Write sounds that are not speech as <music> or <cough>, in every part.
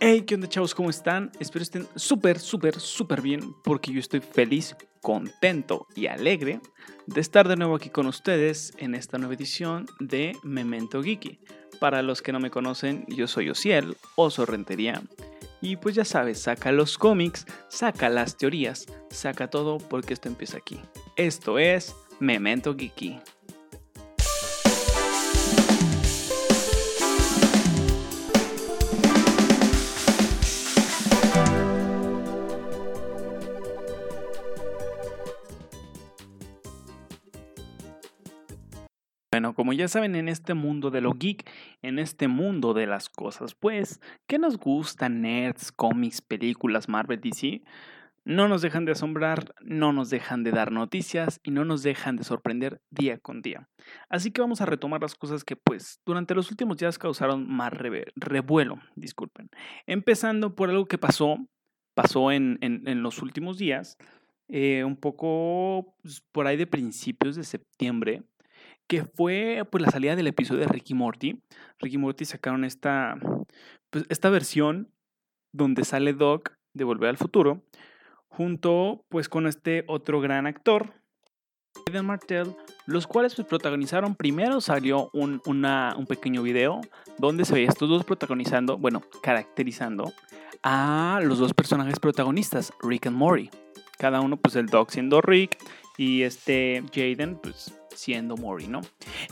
Hey, ¿qué onda chavos? ¿Cómo están? Espero estén súper, súper, súper bien porque yo estoy feliz, contento y alegre de estar de nuevo aquí con ustedes en esta nueva edición de Memento Geeky. Para los que no me conocen, yo soy Ociel, Oso Rentería. Y pues ya sabes, saca los cómics, saca las teorías, saca todo porque esto empieza aquí. Esto es Memento Geeky. Como ya saben, en este mundo de lo geek, en este mundo de las cosas, pues, ¿qué nos gustan? Nerds, cómics, películas, Marvel, DC. No nos dejan de asombrar, no nos dejan de dar noticias y no nos dejan de sorprender día con día. Así que vamos a retomar las cosas que, pues, durante los últimos días causaron más revuelo, disculpen. Empezando por algo que pasó, pasó en, los últimos días, eh, un poco pues, por ahí de principios de septiembre que fue pues la salida del episodio de Ricky Morty. Ricky Morty sacaron esta, pues, esta versión donde sale Doc de Volver al Futuro, junto pues con este otro gran actor, Eden Martell, los cuales pues, protagonizaron, primero salió un, un pequeño video donde se veía estos dos protagonizando, bueno, caracterizando a los dos personajes protagonistas, Rick and Morty. Cada uno, pues el Doc siendo Rick y este Jaden, pues siendo Mori, ¿no?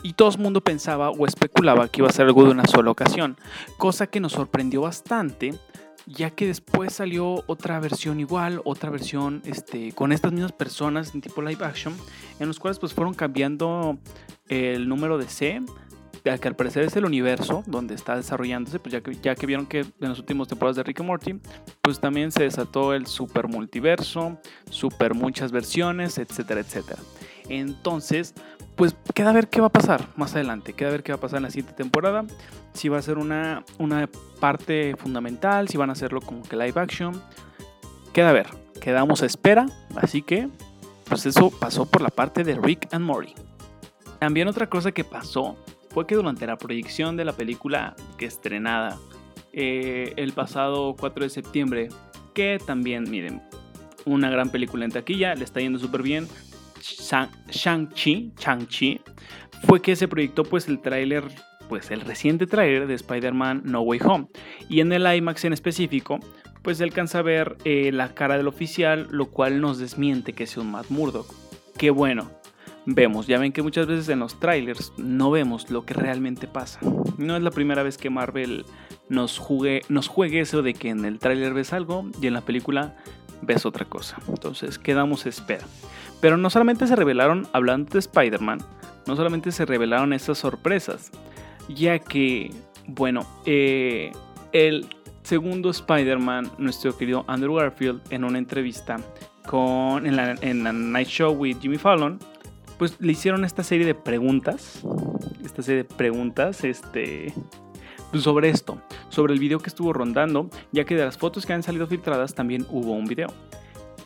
Y todo el mundo pensaba o especulaba que iba a ser algo de una sola ocasión, cosa que nos sorprendió bastante, ya que después salió otra versión igual, otra versión este, con estas mismas personas en tipo live action, en los cuales pues fueron cambiando el número de C, que al parecer es el universo donde está desarrollándose, pues ya que, ya que vieron que en las últimas temporadas de Rick and Morty, pues también se desató el super multiverso, super muchas versiones, etcétera, etcétera. Entonces, pues queda a ver qué va a pasar más adelante, queda a ver qué va a pasar en la siguiente temporada, si va a ser una, una parte fundamental, si van a hacerlo como que live action, queda a ver, quedamos a espera, así que pues eso pasó por la parte de Rick and Morty. También otra cosa que pasó fue que durante la proyección de la película que estrenada eh, el pasado 4 de septiembre, que también, miren, una gran película en taquilla, le está yendo súper bien, Shang-Chi, Shang-Chi, fue que se proyectó pues el tráiler, pues el reciente tráiler de Spider-Man No Way Home. Y en el IMAX en específico, pues se alcanza a ver eh, la cara del oficial, lo cual nos desmiente que sea un Matt Murdock. Qué bueno, vemos. Ya ven que muchas veces en los trailers no vemos lo que realmente pasa. No es la primera vez que Marvel nos, jugue, nos juegue eso de que en el tráiler ves algo y en la película ves otra cosa. Entonces quedamos espera. Pero no solamente se revelaron, hablando de Spider-Man, no solamente se revelaron estas sorpresas, ya que, bueno, eh, el segundo Spider-Man, nuestro querido Andrew Garfield, en una entrevista con, en, la, Night Show with Jimmy Fallon, pues le hicieron esta serie de preguntas, esta serie de preguntas, este, pues sobre esto, sobre el video que estuvo rondando, ya que de las fotos que han salido filtradas también hubo un video.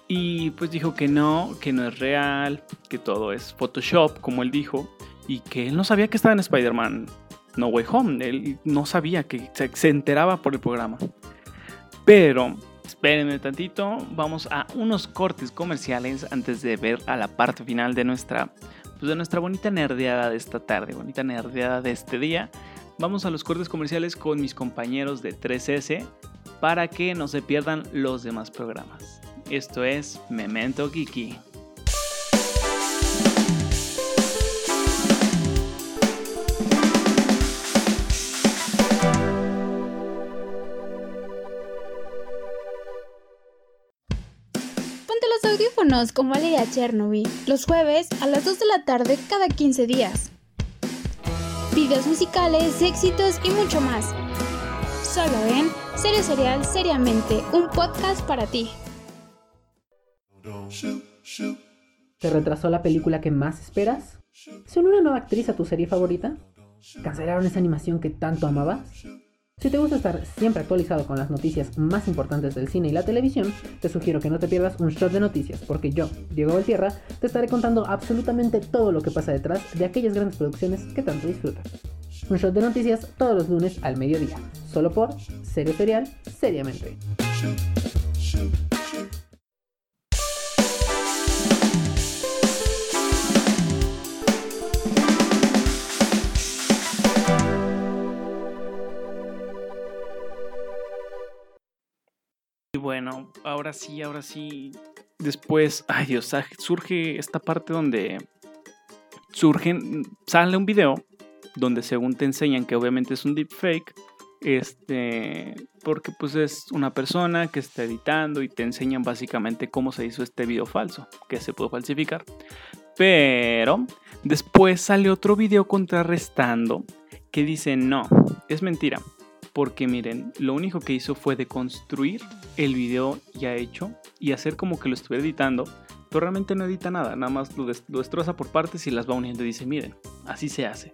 Y pues dijo que no, que no es real, que todo es Photoshop, como él dijo, y que él no sabía que estaba en Spider-Man No Way Home. Él no sabía que se enteraba por el programa. Pero, espérenme tantito, vamos a unos cortes comerciales antes de ver a la parte final de nuestra, pues de nuestra bonita nerdeada de esta tarde, bonita nerdeada de este día. Vamos a los cortes comerciales con mis compañeros de 3S para que no se pierdan los demás programas. Esto es Memento Kiki. Los audífonos con Valeria Chernobyl los jueves a las 2 de la tarde cada 15 días. Videos musicales, éxitos y mucho más. Solo en Serio Serial Seriamente, un podcast para ti. ¿Te retrasó la película que más esperas? ¿Se una nueva actriz a tu serie favorita? ¿Cancelaron esa animación que tanto amabas? Si te gusta estar siempre actualizado con las noticias más importantes del cine y la televisión, te sugiero que no te pierdas un shot de noticias, porque yo, Diego Valtierra, te estaré contando absolutamente todo lo que pasa detrás de aquellas grandes producciones que tanto disfrutas. Un shot de noticias todos los lunes al mediodía, solo por Serio Serial, seriamente. Ahora sí, ahora sí. Después, ay Dios, surge esta parte donde surgen, sale un video donde según te enseñan que obviamente es un deepfake, este, porque pues es una persona que está editando y te enseñan básicamente cómo se hizo este video falso, que se pudo falsificar. Pero después sale otro video contrarrestando que dice no, es mentira. Porque miren, lo único que hizo fue deconstruir el video ya hecho y hacer como que lo estuviera editando, pero realmente no edita nada, nada más lo, lo destroza por partes y las va uniendo y dice, miren, así se hace.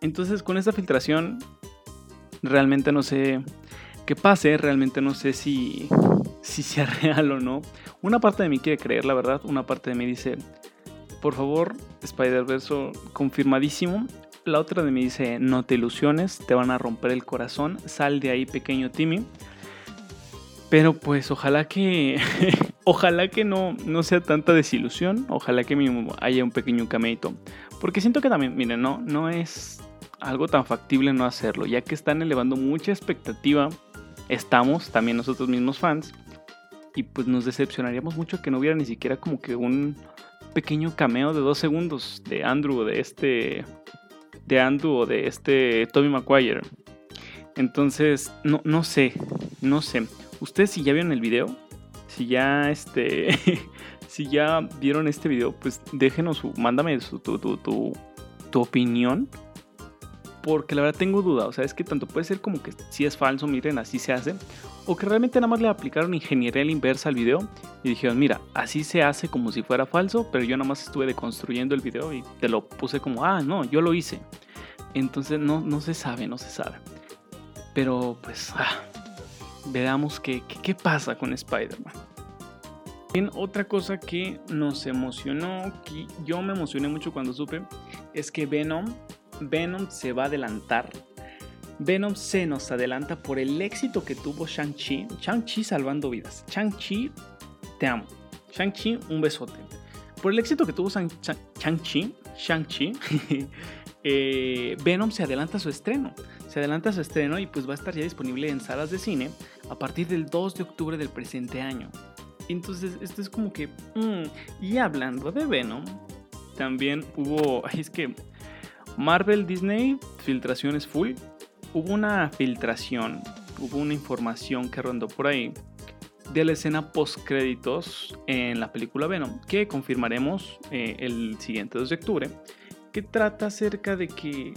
Entonces con esta filtración realmente no sé qué pase, realmente no sé si, si sea <laughs> real o no. Una parte de mí quiere creer, la verdad, una parte de mí dice, por favor, Spider-Verse confirmadísimo, la otra de mí dice, no te ilusiones, te van a romper el corazón, sal de ahí pequeño Timmy. Pero pues ojalá que, <laughs> ojalá que no, no sea tanta desilusión, ojalá que mínimo haya un pequeño cameito. Porque siento que también, miren, no, no es algo tan factible no hacerlo, ya que están elevando mucha expectativa, estamos también nosotros mismos fans, y pues nos decepcionaríamos mucho que no hubiera ni siquiera como que un pequeño cameo de dos segundos de Andrew, de este de Andrew o de este Tommy Maguire. Entonces, no, no sé, no sé. Ustedes si ya vieron el video, si ya este, <laughs> si ya vieron este video, pues déjenos mándame su, tu, tu, tu, tu opinión. Porque la verdad tengo duda, o sea, es que tanto puede ser como que si es falso, miren, así se hace, o que realmente nada más le aplicaron ingeniería inversa al video y dijeron, mira, así se hace como si fuera falso, pero yo nada más estuve deconstruyendo el video y te lo puse como, ah, no, yo lo hice. Entonces no, no se sabe, no se sabe. Pero pues, ah, veamos qué, qué, pasa con Spider-Man. otra cosa que nos emocionó, que yo me emocioné mucho cuando supe, es que Venom Venom se va a adelantar. Venom se nos adelanta por el éxito que tuvo Shang-Chi. Shang-Chi salvando vidas. Shang-Chi, te amo. Shang-Chi, un besote. Por el éxito que tuvo Shang-Chi, Shang-Chi, <laughs> eh, Venom se adelanta a su estreno. Se adelanta a su estreno y pues va a estar ya disponible en salas de cine a partir del 2 de octubre del presente año. Entonces, esto es como que... Mm, y hablando de Venom, también hubo... <laughs> Es que Marvel Disney, filtraciones full. Hubo una filtración, hubo una información que rondó por ahí de la escena post créditos en la película Venom, que confirmaremos eh, el siguiente 2 de octubre, que trata acerca de que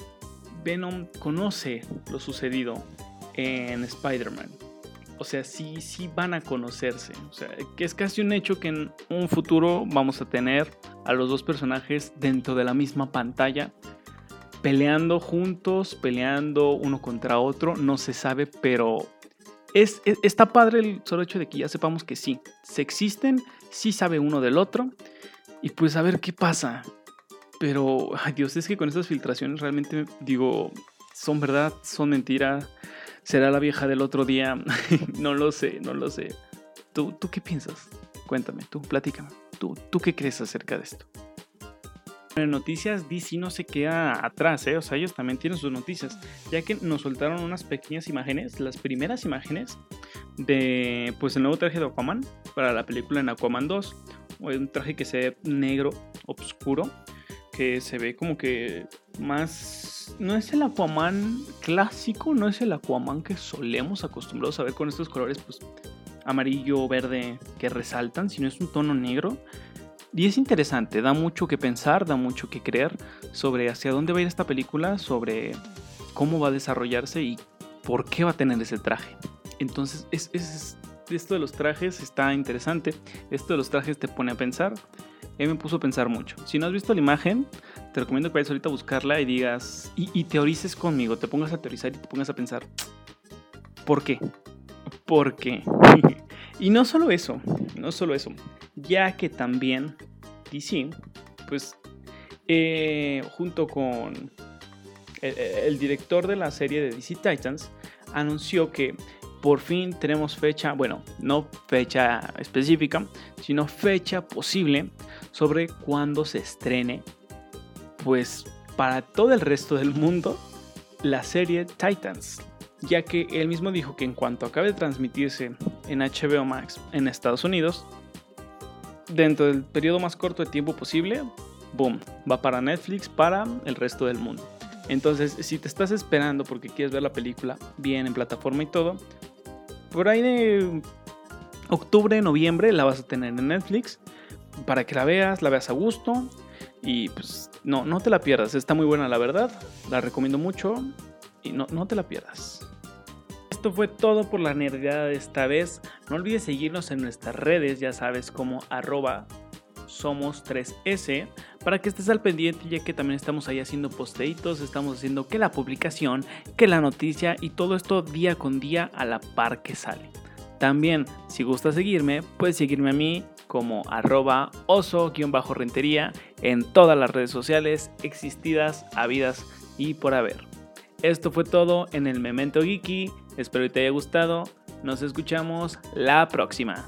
Venom conoce lo sucedido en Spider-Man. O sea, sí, sí van a conocerse. O sea, que es casi un hecho que en un futuro vamos a tener a los dos personajes dentro de la misma pantalla peleando juntos, peleando uno contra otro, no se sabe, pero es, está padre el solo hecho de que ya sepamos que sí, se existen, sí sabe uno del otro, y pues a ver qué pasa. Pero, ay Dios, es que con estas filtraciones realmente digo, son verdad, son mentira, será la vieja del otro día, <laughs> no lo sé, no lo sé. ¿Tú, ¿Tú qué piensas? Cuéntame, tú, platícame. ¿Tú, ¿Tú qué crees acerca de esto? En noticias DC no se queda atrás, ¿eh? o sea, ellos también tienen sus noticias, ya que nos soltaron unas pequeñas imágenes, las primeras imágenes de pues el nuevo traje de Aquaman para la película en Aquaman 2, un traje que se ve negro, oscuro, que se ve como que más no es el Aquaman clásico, no es el Aquaman que solemos acostumbrados a ver con estos colores pues amarillo, verde que resaltan, sino es un tono negro y es interesante, da mucho que pensar, da mucho que creer sobre hacia dónde va a ir esta película, sobre cómo va a desarrollarse y por qué va a tener ese traje. Entonces, es, esto de los trajes está interesante. Esto de los trajes te pone a pensar. Me puso a pensar mucho. Si no has visto la imagen, te recomiendo que vayas ahorita a buscarla y digas, y, y, teorices conmigo, te pongas a teorizar y te pongas a pensar, ¿Por qué? ¿Por qué? <laughs> y no solo eso, no solo eso, ya que también DC, pues, eh, junto con el, el director de la serie de DC Titans, anunció que por fin tenemos fecha, bueno, no fecha específica, sino fecha posible sobre cuándo se estrene, pues para todo el resto del mundo, la serie Titans, ya que él mismo dijo que en cuanto acabe de transmitirse en HBO Max en Estados Unidos, dentro del periodo más corto de tiempo posible, boom, va para Netflix para el resto del mundo. Entonces, si te estás esperando porque quieres ver la película bien en plataforma y todo, por ahí de octubre, noviembre la vas a tener en Netflix para que la veas, la veas a gusto y pues no, no te la pierdas, está muy buena la verdad, la recomiendo mucho y no, no te la pierdas. Esto fue todo por la nerdidad de esta vez. No olvides seguirnos en nuestras redes, ya sabes, como somos 3S para que estés al pendiente ya que también estamos ahí haciendo posteitos, estamos haciendo que la publicación, que la noticia y todo esto día con día a la par que sale. También, si gusta seguirme, puedes seguirme a mí como arroba oso-rentería en todas las redes sociales existidas, habidas y por haber. Esto fue todo en el Memento Geeky, espero que te haya gustado, nos escuchamos la próxima.